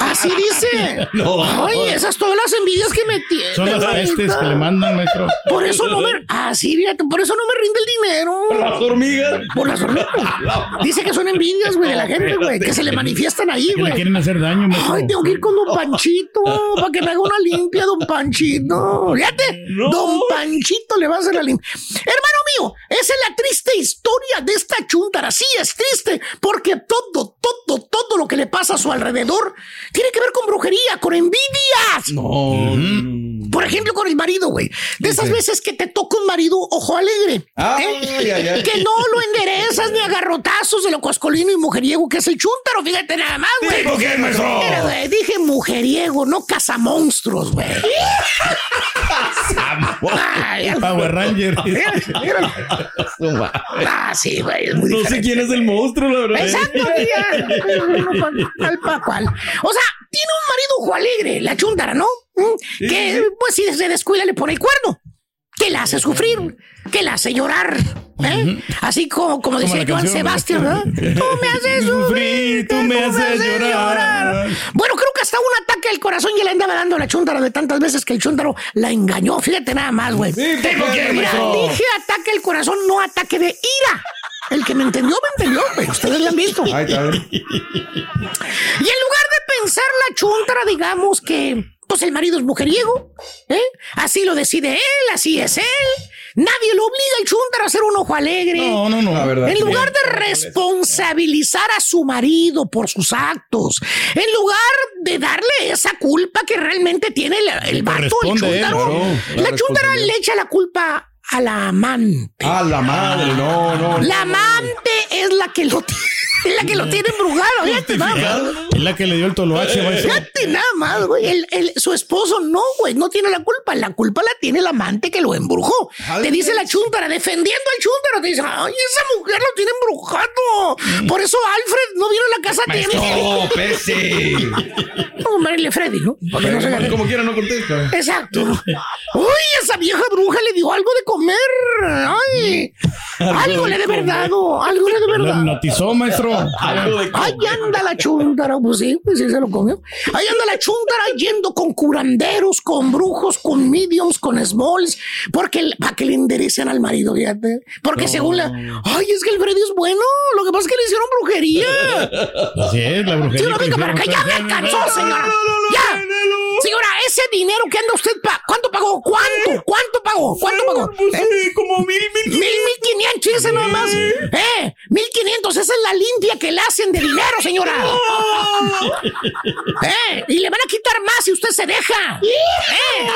Así dice. No. Ay, esas todas las envidias que me tienen. Son las pestes que le mandan, maestro. Por eso no me. Ah, sí, fíjate, por eso no me rinde el dinero. Hormigas. Por las hormigas. Dice que son envidias, güey, de la gente, güey, que se le manifiestan ahí, Que le güey. quieren hacer daño, maestro. Ay, tengo que ir con Don Panchito para que me haga una limpia, Don Panchito. Fíjate, Don Panchito le va a hacer la limpia. Hermano mío, esa es la triste historia de esta chuntara. Sí, es triste, porque todo, todo, todo lo que le pasa a su alrededor tiene que ver con brujería, con envidias. No. Por ejemplo, con el marido, güey. De esas veces que te toca un marido ojo alegre. Ay, ¿eh? ay, ay. Que no lo enderezas ni a garrotazos de lo coscolino y mujeriego que es el chúntaro. Fíjate nada más, güey. ¿Tipo quién, maestro? Mira, güey, dije mujeriego, no cazamonstruos, güey. Ay, Power Ranger. Ah, sí, güey. es muy No sé quién es el monstruo, la verdad. Exacto, ya. Uno con- Al pa' cual. O sea, tiene un marido ojo alegre, la chuntara, ¿no? Mm, Que, pues, si se descuida, le pone el cuerno. Que la hace sufrir, que la hace llorar. ¿eh? Así como, como decía Joan Sebastián, ¿verdad? Tú me haces sufrir, tú me haces llorar. Bueno, creo que hasta un ataque al corazón ya le andaba dando a la chuntara de tantas veces que el chuntaro la engañó. Fíjate nada más, güey. ¿por qué, Mira, maestro? dije ataque al corazón, no ataque de ira. El que me entendió, me entendió, pero ustedes lo han visto. Ahí está. Y en lugar de pensar la chuntara, digamos que, pues el marido es mujeriego, ¿eh? Así lo decide él, así es él. Nadie lo obliga al chuntara a ser un ojo alegre. No, no, no. La verdad. En lugar de responsabilizar a su marido por sus actos, en lugar de darle esa culpa que realmente tiene el, el vato, el a él, chuntaro, claro, la la le echa la culpa a la amante. Ah, la madre, no, no. La amante es la que lo tiene, es la que lo tiene embrujado. Fíjate nada más. Es la que le dio el toloache, maestro. Fíjate nada más, güey. El- el- su esposo no, güey, no tiene la culpa. La culpa la tiene el amante que lo embrujó. Te dice la chúntara, defendiendo al chúntaro. Te dice, ay, esa mujer lo tiene embrujado. Por eso Alfred no vino a la casa a pese. Vamos a ponerle Freddy, ¿no? No se Como quiera, no contesta. Exacto. Uy, esa vieja bruja le dio algo de comer. Ay, algo le debe dado. Algo le debe haber Lo hipnotizó, maestro. Ahí anda la chuntara, pues sí, pues sí se lo comió. Ahí anda la chuntara yendo con curanderos, con brujos, con mediums, con smalls, porque para que le enderecen al marido, fíjate. Porque según la, ay, es que el Freddy es bueno, lo que pasa es que le hicieron brujería. Así es, la brujería. Sí, lo que digo, le pero que hicieron. ya me cansó, señora. Ya. Ese dinero que anda usted pa ¿cuánto pagó? ¿Cuánto? ¿Cuánto pagó? ¿Cuánto pagó? ¿Eh? Como mil, mil. Mil, mil quinientos, ese nada más. Eh, mil quinientos, esa es la limpia que le hacen de dinero, señora. Eh, y le van a quitar más si usted se deja. Eh,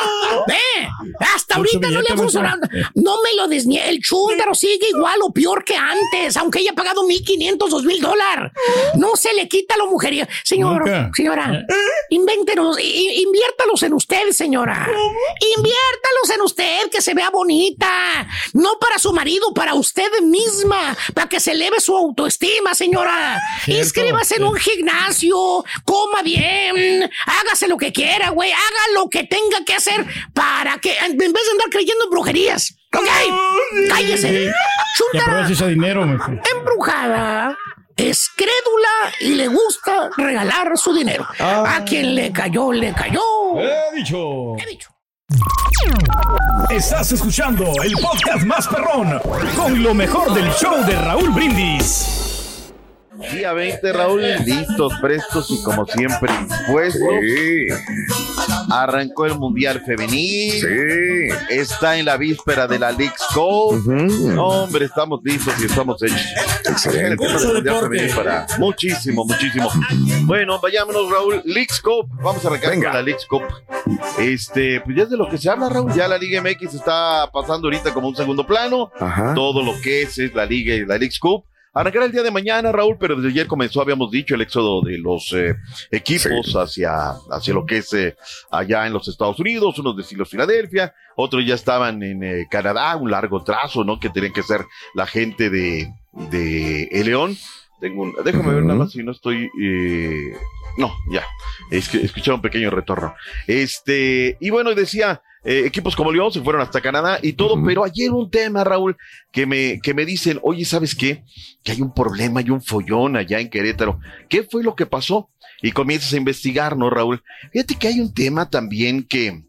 eh, hasta ahorita no le ha funcionado. No me lo desnie. El chúndaro sigue igual o peor que antes, aunque haya pagado mil quinientos, dos mil dólares. No se le quita lo mujería. Señor, Nunca. señora, invéntenos, i- i- inviértalos en usted, señora. Inviértalos en usted, que se vea bonita. No para su marido, para usted misma, para que se eleve su autoestima, señora. Cierto, Inscríbase en un gimnasio, coma bien, hágase lo que quiera, güey, haga lo que tenga que hacer para que, en vez de andar creyendo en brujerías. ¿Ok? Cállese. Chuntara dinero, embrujada es crédula y le gusta regalar su dinero. A quien le cayó, le cayó. He dicho. He dicho. Estás escuchando el podcast más perrón con lo mejor del show de Raúl Brindis. Día 20, Raúl, listos, prestos y como siempre dispuestos. Arrancó el Mundial Femenil. Está en la víspera de la League's Cup. Hombre, estamos listos y estamos hechos. Excelente. El tema del Mundial Femenil para muchísimo, muchísimo. Bueno, vayámonos, Raúl. League's Cup. Vamos a arrancar con la League's Cup. Este, pues ya es de lo que se habla, Raúl. Ya la Liga MX está pasando ahorita como un segundo plano. Ajá. Todo lo que es, es la Liga y la League's Cup. Arrancará el día de mañana, Raúl, pero desde ayer comenzó, habíamos dicho, el éxodo de los eh, equipos hacia, hacia lo que es eh, allá en los Estados Unidos, unos de Silos Filadelfia, otros ya estaban en eh, Canadá, un largo trazo, ¿no? Que tenían que ser la gente de, de El León. Tengo un- déjame ver nada más si no estoy. eh, no, ya. Es que escuché un pequeño retorno. Este, y bueno, decía, eh, equipos como León se fueron hasta Canadá y todo, pero ayer un tema, Raúl, que me, que me dicen, oye, ¿sabes qué? Que hay un problema, hay un follón allá en Querétaro. ¿Qué fue lo que pasó? Y comienzas a investigar, ¿no, Raúl? Fíjate que hay un tema también que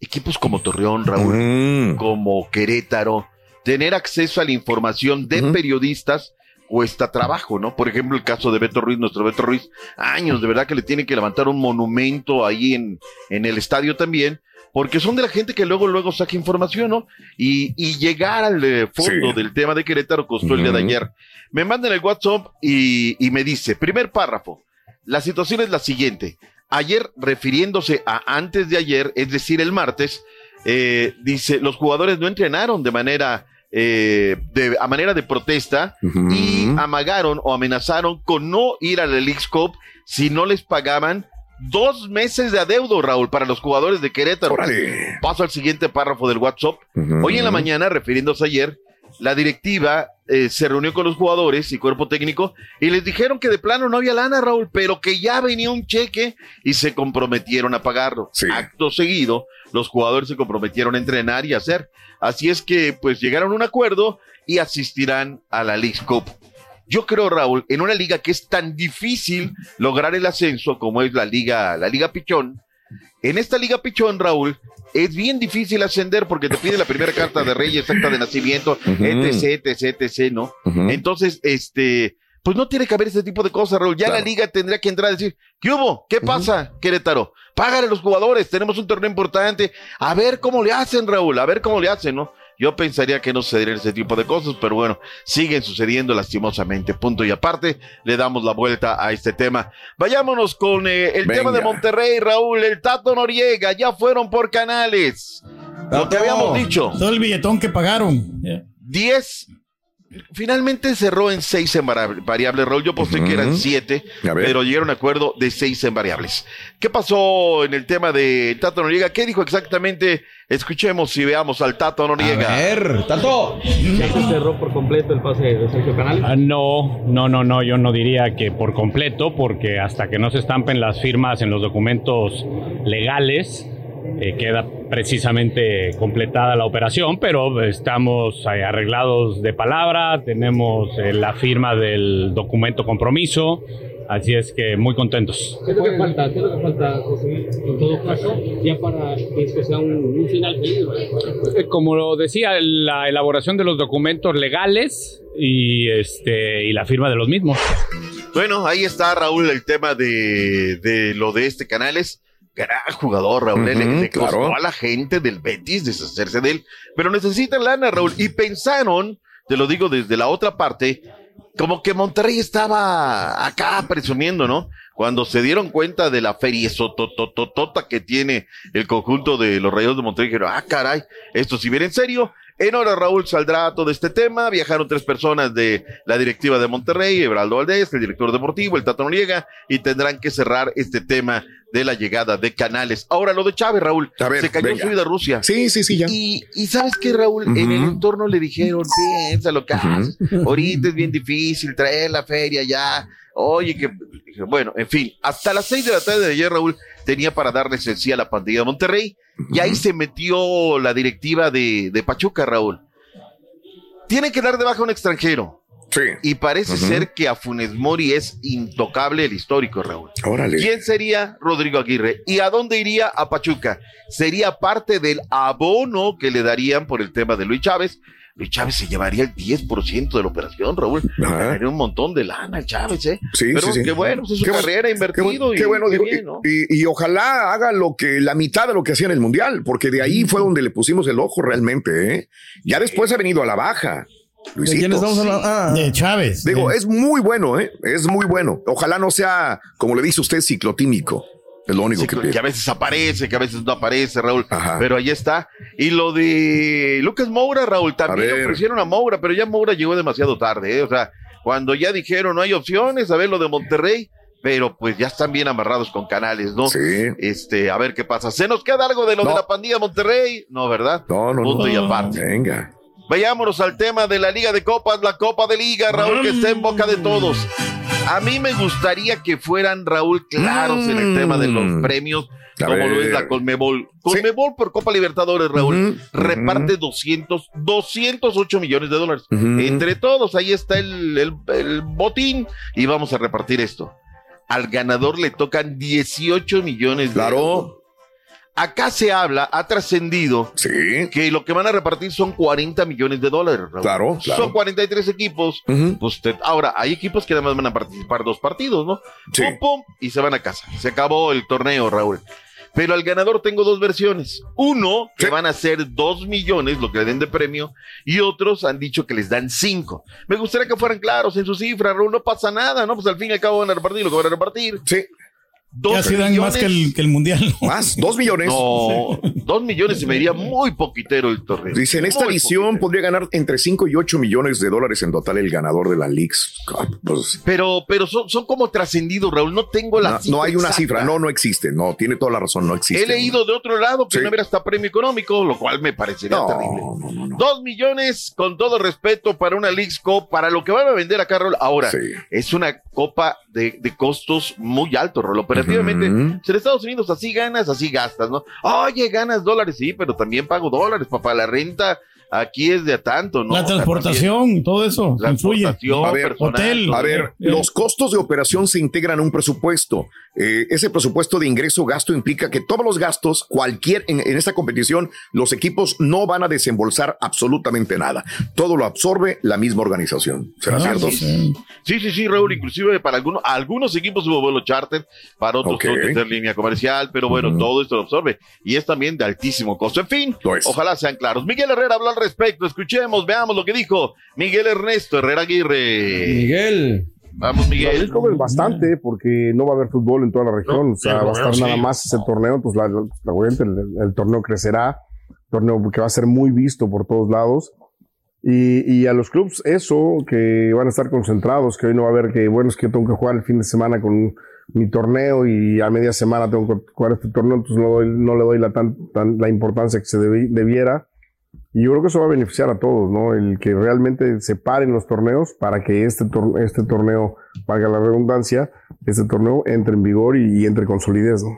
equipos como Torreón, Raúl, como Querétaro, tener acceso a la información de periodistas cuesta trabajo, ¿no? Por ejemplo, el caso de Beto Ruiz, nuestro Beto Ruiz, años, de verdad que le tienen que levantar un monumento ahí en, en el estadio también, porque son de la gente que luego, luego saca información, ¿no? Y, y llegar al eh, fondo Sí. del tema de Querétaro costó el día de ayer. Me mandan el WhatsApp y, y me dice, primer párrafo, la situación es la siguiente. Ayer, refiriéndose a antes de ayer, es decir, el martes, eh, dice, los jugadores no entrenaron de manera, eh, de, a manera de protesta y amagaron o amenazaron con no ir a la Cup si no les pagaban dos meses de adeudo, Raúl, para los jugadores de Querétaro. Órale. Paso al siguiente párrafo del WhatsApp. Hoy en la mañana, refiriéndose ayer, la directiva eh, se reunió con los jugadores y cuerpo técnico y les dijeron que de plano no había lana, Raúl, pero que ya venía un cheque y se comprometieron a pagarlo. Acto seguido, los jugadores se comprometieron a entrenar y a hacer. Así es que, pues, llegaron a un acuerdo y asistirán a la League Cup. Yo creo, Raúl, en una liga que es tan difícil lograr el ascenso como es la liga, la liga Pichón, en esta liga Pichón, Raúl, es bien difícil ascender porque te pide la primera carta de Reyes, acta de nacimiento, etc, etc, etc, ¿no? Entonces, este, pues no tiene que haber ese tipo de cosas, Raúl. Ya la liga tendría que entrar a decir, ¿qué hubo? ¿Qué pasa, Querétaro? Págale a los jugadores, tenemos un torneo importante. A ver cómo le hacen, Raúl, a ver cómo le hacen, ¿no? Yo pensaría que no sucederían ese tipo de cosas, pero bueno, siguen sucediendo lastimosamente. Punto y aparte, le damos la vuelta a este tema. Vayámonos con eh, el tema de. Monterrey, Raúl. El Tato Noriega, ya fueron por canales. Lo que habíamos dicho. Todo el billetón que pagaron. 10. Finalmente cerró en 6 en vari- variables, Raúl. Yo posté que eran 7, pero llegaron a acuerdo de 6 en variables. ¿Qué pasó en el tema de Tato Noriega? ¿Qué dijo exactamente? Escuchemos y veamos al Tato Noriega. A ver, Tato. ¿Ya se cerró por completo el pase de Sergio Canales? Ah, no, no, no, no, yo no diría que por completo, porque hasta que no se estampen las firmas en los documentos legales, eh, queda precisamente completada la operación, pero estamos eh, arreglados de palabra, tenemos eh, la firma del documento compromiso, así es que muy contentos. ¿Qué es lo que falta? ¿Qué es lo que falta, José? En todo caso, ya para que esto sea un, un final feliz. Eh, Como lo decía, la elaboración de los documentos legales y, este, y la firma de los mismos. Bueno, ahí está, Raúl, el tema de, de lo de este Canales. Gran jugador, Raúl. Ujú, le, le costó claro. a la gente del Betis deshacerse de él. Pero necesitan lana, Raúl. Y pensaron, te lo digo desde la otra parte, como que Monterrey estaba acá presumiendo, ¿no? Cuando se dieron cuenta de la feria sotototota que tiene el conjunto de los Rayos de Monterrey, dijeron, ah, caray, esto si viene en serio. En hora, Raúl saldrá todo este tema. Viajaron tres personas de la directiva de Monterrey, Ebraldo Valdés, el director deportivo, el Tato Noriega, y tendrán que cerrar este tema de la llegada de Canales. Ahora, lo de Chávez, Raúl. ver, se cayó venga. su vida a Rusia. Sí, sí, sí, ya. Y, y ¿sabes qué, Raúl? En el entorno le dijeron, piensa lo que haces. Ahorita es bien difícil traer la feria ya. Oye, que bueno, en fin, hasta las seis de la tarde de ayer, Raúl, tenía para darle sí a la pandilla de Monterrey. Y ahí se metió la directiva de, de Pachuca, Raúl. Tiene que dar de baja a un extranjero. Sí. Y parece ser que a Funes Mori es intocable el histórico, Raúl. Órale. ¿Quién sería Rodrigo Aguirre? ¿Y a dónde iría? A Pachuca. Sería parte del abono que le darían por el tema de Luis Chávez. Luis Chávez se llevaría el 10% de la operación, Raúl. Ganaría un montón de lana el Chávez, ¿eh? Sí, Pero sí, sí. qué bueno, es su Qué bueno, carrera Qué, invertido. bueno, y qué bueno, qué digo, bien, ¿no? y, y ojalá haga lo que la mitad de lo que hacía en el mundial, porque de ahí fue donde le pusimos el ojo realmente. ¿eh? Ya después ha venido a la baja. Luisito. quién estamos hablando? Ah. De Chávez. Digo, es muy bueno, ¿eh? Es muy bueno. Ojalá no sea, como le dice usted, ciclotímico. Es lo único Sí, que a veces aparece, que a veces no aparece, Raúl. Pero ahí está. Y lo de Lucas Moura, Raúl, también A ofrecieron a Moura, pero ya Moura llegó demasiado tarde, ¿eh? O sea, cuando ya dijeron no hay opciones, a ver lo de Monterrey, pero pues ya están bien amarrados con canales, ¿no? Sí. Este, a ver qué pasa. ¿Se nos queda algo de lo No. de la pandilla de Monterrey? No, ¿verdad? No, no, Punto no. y aparte. Venga. Vayámonos al tema de la Liga de Copas, la Copa de Liga, Raúl, que está en boca de todos. A mí me gustaría que fueran, Raúl, claros en el tema de los premios, A como lo es la Colmebol. Colmebol por Copa Libertadores, Raúl, reparte 200, 208 millones de dólares. Entre todos, ahí está el, el- el botín y vamos a repartir esto. Al ganador le tocan 18 millones de euros. Acá se habla, ha trascendido que lo que van a repartir son 40 millones de dólares. Raúl. Claro, claro. Son 43 equipos. Pues te- ahora, hay equipos que nada más van a participar dos partidos, ¿no? Pum, pum, y se van a casa. Se acabó el torneo, Raúl. Pero al ganador tengo dos versiones. Uno, que van a ser dos millones, lo que le den de premio, y otros han dicho que les dan cinco. Me gustaría que fueran claros en su cifra, Raúl. No pasa nada, ¿no? Pues al fin y al cabo van a repartir lo que van a repartir. Sí. Dos Casi dan más que el, que el mundial. Más, dos millones. No, dos millones se me diría muy poquitero el torneo. Dice, en esta Muy edición podría ganar entre 5 y 8 millones de dólares en total el ganador de la Leagues Cup. Pues, Pero, pero son, son como trascendidos, Raúl. No tengo la no, cifra no hay una exacta. cifra, no, no existe. No, tiene toda la razón, no existe. He leído de otro lado que Sí. no hubiera hasta premio económico, lo cual me parecería No, terrible. Dos millones, con todo respeto, para una Leagues Cup, para lo que van a vender acá, Raúl. Ahora, es una copa de, de costos muy altos, Raúl. Operativamente, Ujú. si en Estados Unidos así ganas, así gastas, ¿no? Oye, ganas dólares, sí, pero también pago dólares, papá. La renta aquí es de a tanto, ¿no? La O sea, transportación, todo eso. influye. A ver, hotel. a ver, los costos de operación se integran a un presupuesto. Eh, ese presupuesto de ingreso gasto implica que todos los gastos, cualquier en, en esta competición, los equipos no van a desembolsar absolutamente nada. Todo lo absorbe la misma organización. ¿Será Ah, cierto? Sí, sí, sí, sí, Raúl. Inclusive para algunos, algunos equipos hubo vuelo charter, para otros que línea comercial, pero bueno, todo esto lo absorbe y es también de altísimo costo. En fin, ojalá sean claros. Miguel Herrera habló al respecto. Escuchemos, veamos lo que dijo Miguel Ernesto Herrera Aguirre. Miguel. Vamos, Miguel. Es como bastante porque no va a haber fútbol en toda la región, o sea, va a estar sí. nada más ese torneo, pues la, la- el, el torneo crecerá, torneo que va a ser muy visto por todos lados. Y, y a los clubes eso, que van a estar concentrados, que hoy no va a haber que, bueno, es que yo tengo que jugar el fin de semana con mi torneo y a media semana tengo que jugar este torneo, entonces no, doy- no le doy la, tan, tan- la importancia que se debi- debiera. Y yo creo que eso va a beneficiar a todos, ¿no? El que realmente se paren los torneos para que este, tor- este torneo, valga la redundancia, este torneo entre en vigor y, y entre con solidez, ¿no?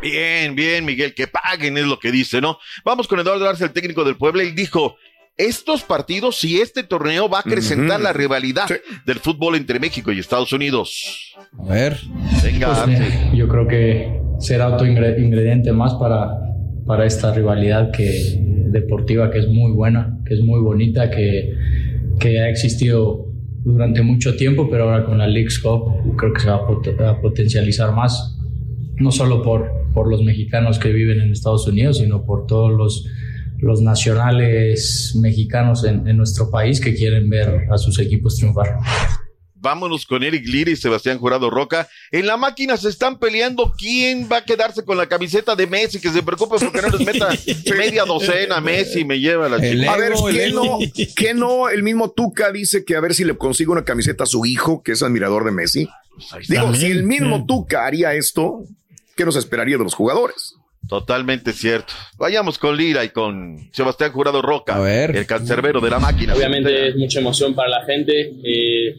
Bien, bien, Miguel, que paguen es lo que dice, ¿no? Vamos con Eduardo Arce, el técnico del Puebla, y dijo, estos partidos y este torneo va a acrecentar la rivalidad del fútbol entre México y Estados Unidos. A ver. Venga, Pues, mira, yo creo que será otro ingre- ingrediente más para, para esta rivalidad que, deportiva que es muy buena, que es muy bonita, que, que ha existido durante mucho tiempo, pero ahora con la Leagues Cup creo que se va a, pot- a potencializar más, no solo por, por los mexicanos que viven en Estados Unidos, sino por todos los, los nacionales mexicanos en nuestro país que quieren ver a sus equipos triunfar. Vámonos con Eric Lira y Sebastián Jurado Roca. En la máquina se están peleando quién va a quedarse con la camiseta de Messi, que se preocupe porque no les meta media docena Messi, me lleva la chica. a ver, ¿qué no, qué no? El mismo Tuca dice que a ver si le consigue una camiseta a su hijo, que es admirador de Messi. Digo, También, si el mismo sí. Tuca haría esto, ¿qué nos esperaría de los jugadores? Totalmente cierto. Vayamos con Lira y con Sebastián Jurado Roca, el cancerbero de la máquina. Obviamente es mucha emoción para la gente, eh,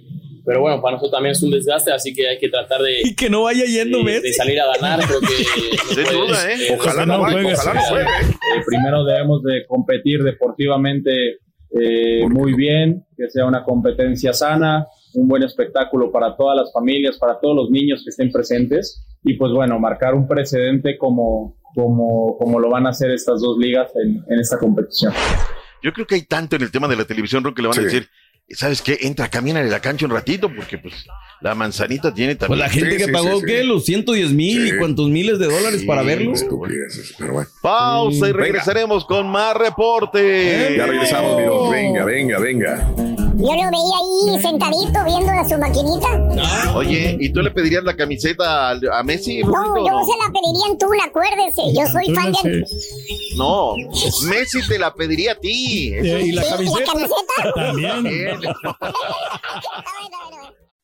pero bueno, para nosotros también es un desgaste, así que hay que tratar de, Y que no vaya yendo de, de salir a ganar. Creo que no duda, ¿eh? Ojalá no vaya, ojalá no juegue. Eh, primero debemos de competir deportivamente eh, muy bien, que sea una competencia sana, un buen espectáculo para todas las familias, para todos los niños que estén presentes y pues bueno, marcar un precedente como, como, como lo van a hacer estas dos ligas en, en esta competición. Yo creo que hay tanto en el tema de la televisión, Ro, que le van a decir, ¿sabes qué? Entra, camina en la cancha un ratito, porque pues la manzanita tiene Pues también. la gente que pagó, ¿qué? Los 110 mil y cuántos miles de dólares para verlo. pero bueno. Pausa y Venga. regresaremos con más reporte. Ya regresamos, Miro. Venga, venga, venga. Yo lo veía ahí sentadito viendo a su maquinita. Oye, ¿y tú le pedirías la camiseta a, a Messi? No, Rorrito, yo no? se la pediría en Tula, acuérdese. Yo soy fan de. No, Messi te la pediría a ti. Eso- ¿Y la ¿Y camiseta? la camiseta? También.